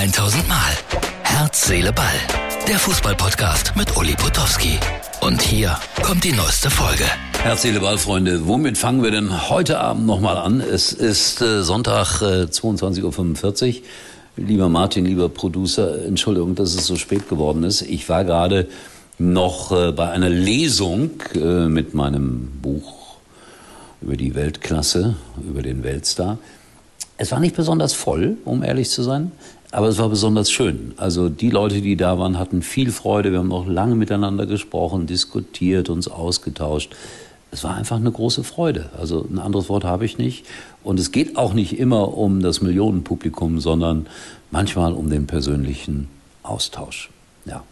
1000 Mal. Herz, Seele, Ball. Der Fußballpodcast mit Uli Potowski. Und hier kommt die neueste Folge. Herz, Seele, Ball, Freunde. Womit fangen wir denn heute Abend nochmal an? Es ist äh, Sonntag äh, 22.45 Uhr. Lieber Martin, lieber Producer, Entschuldigung, dass es so spät geworden ist. Ich war gerade noch äh, bei einer Lesung äh, mit meinem Buch über die Weltklasse, über den Weltstar. Es war nicht besonders voll, um ehrlich zu sein, aber es war besonders schön. Also die Leute, die da waren, hatten viel Freude. Wir haben auch lange miteinander gesprochen, diskutiert, uns ausgetauscht. Es war einfach eine große Freude. Also ein anderes Wort habe ich nicht. Und es geht auch nicht immer um das Millionenpublikum, sondern manchmal um den persönlichen Austausch. Ja,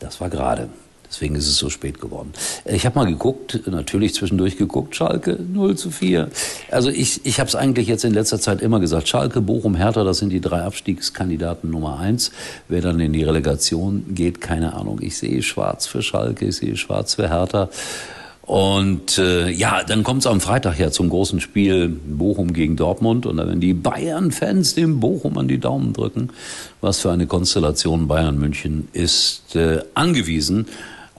das war gerade. Deswegen ist es so spät geworden. Ich habe mal geguckt, natürlich zwischendurch geguckt, Schalke 0 zu 4. Also ich, ich habe es eigentlich jetzt in letzter Zeit immer gesagt, Schalke, Bochum, Hertha, das sind die drei Abstiegskandidaten Nummer eins. Wer dann in die Relegation geht, keine Ahnung. Ich sehe schwarz für Schalke, ich sehe schwarz für Hertha. Und äh, ja, dann kommt es am Freitag ja zum großen Spiel Bochum gegen Dortmund. Und werden die Bayern-Fans dem Bochum an die Daumen drücken. Was für eine Konstellation Bayern München ist äh, angewiesen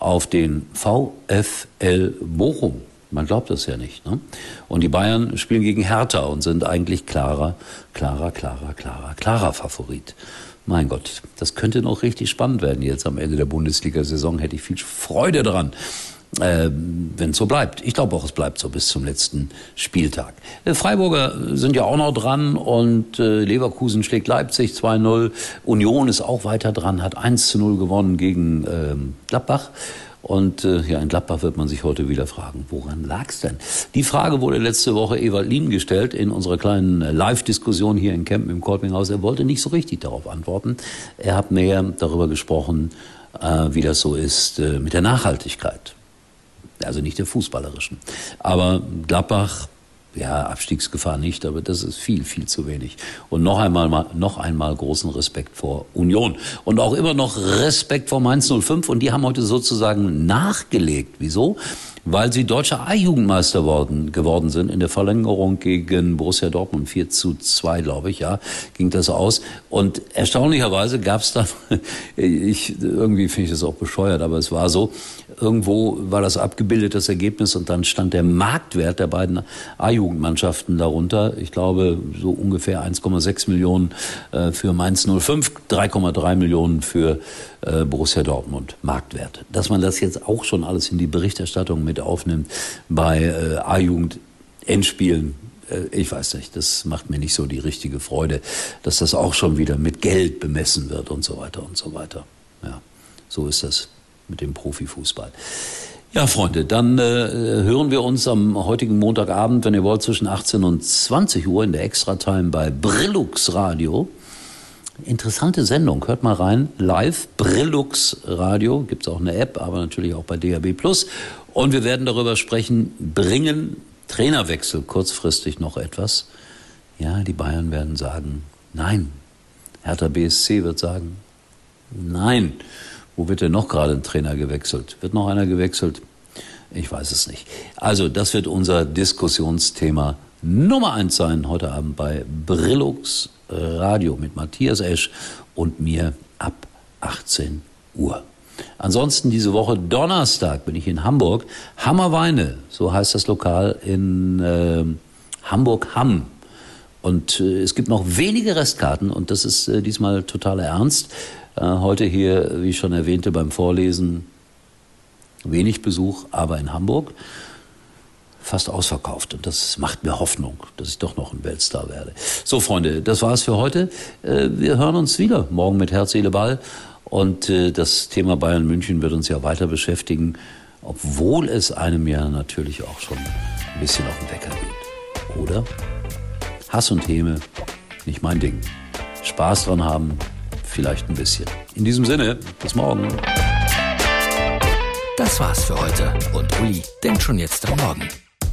auf den VfL Bochum. Man glaubt das ja nicht. Ne? Und die Bayern spielen gegen Hertha und sind eigentlich klarer, klarer, klarer, klarer, klarer Favorit. Mein Gott, das könnte noch richtig spannend werden jetzt am Ende der Bundesliga-Saison. Hätte ich viel Freude dran äh, wenn es so bleibt. Ich glaube auch, es bleibt so bis zum letzten Spieltag. Äh, Freiburger sind ja auch noch dran und äh, Leverkusen schlägt Leipzig 2-0. Union ist auch weiter dran, hat 1 0 gewonnen gegen äh, Gladbach. Und äh, ja, in Gladbach wird man sich heute wieder fragen, woran lag's denn? Die Frage wurde letzte Woche Ewald Lien gestellt in unserer kleinen äh, Live-Diskussion hier in Kempen im Kolpinghaus. Er wollte nicht so richtig darauf antworten. Er hat mehr darüber gesprochen, äh, wie das so ist äh, mit der Nachhaltigkeit also nicht der fußballerischen. Aber Gladbach, ja, Abstiegsgefahr nicht, aber das ist viel, viel zu wenig. Und noch einmal, noch einmal großen Respekt vor Union. Und auch immer noch Respekt vor Mainz 05. Und die haben heute sozusagen nachgelegt. Wieso? Weil sie deutscher A-Jugendmeister worden, geworden sind in der Verlängerung gegen Borussia Dortmund 4 zu 2, glaube ich, ja, ging das aus. Und erstaunlicherweise gab es dann, ich, irgendwie finde ich das auch bescheuert, aber es war so, irgendwo war das abgebildet, das Ergebnis, und dann stand der Marktwert der beiden A-Jugendmannschaften darunter. Ich glaube, so ungefähr 1,6 Millionen äh, für Mainz 05, 3,3 Millionen für Borussia Dortmund Marktwert. Dass man das jetzt auch schon alles in die Berichterstattung mit aufnimmt bei äh, A-Jugend Endspielen, äh, ich weiß nicht, das macht mir nicht so die richtige Freude, dass das auch schon wieder mit Geld bemessen wird und so weiter und so weiter. Ja, so ist das mit dem Profifußball. Ja, Freunde, dann äh, hören wir uns am heutigen Montagabend, wenn ihr wollt, zwischen 18 und 20 Uhr in der Extra-Time bei Brillux Radio. Interessante Sendung, hört mal rein. Live, Brillux Radio, gibt es auch eine App, aber natürlich auch bei DAB Plus. Und wir werden darüber sprechen, bringen Trainerwechsel kurzfristig noch etwas? Ja, die Bayern werden sagen, nein. Hertha BSC wird sagen, nein. Wo wird denn noch gerade ein Trainer gewechselt? Wird noch einer gewechselt? Ich weiß es nicht. Also, das wird unser Diskussionsthema Nummer eins sein heute Abend bei Brillux Radio mit Matthias Esch und mir ab 18 Uhr. Ansonsten diese Woche Donnerstag bin ich in Hamburg. Hammerweine, so heißt das Lokal in äh, Hamburg-Hamm. Und äh, es gibt noch wenige Restkarten und das ist äh, diesmal totaler Ernst. Äh, heute hier, wie ich schon erwähnte, beim Vorlesen wenig Besuch, aber in Hamburg fast ausverkauft. Und das macht mir Hoffnung, dass ich doch noch ein Weltstar werde. So, Freunde, das war's für heute. Äh, wir hören uns wieder morgen mit Herz, Seele, Ball. Und äh, das Thema Bayern München wird uns ja weiter beschäftigen, obwohl es einem ja natürlich auch schon ein bisschen auf den Wecker geht. Oder? Hass und Häme, nicht mein Ding. Spaß dran haben, vielleicht ein bisschen. In diesem Sinne, bis morgen. Das war's für heute. Und Uli denkt schon jetzt am Morgen.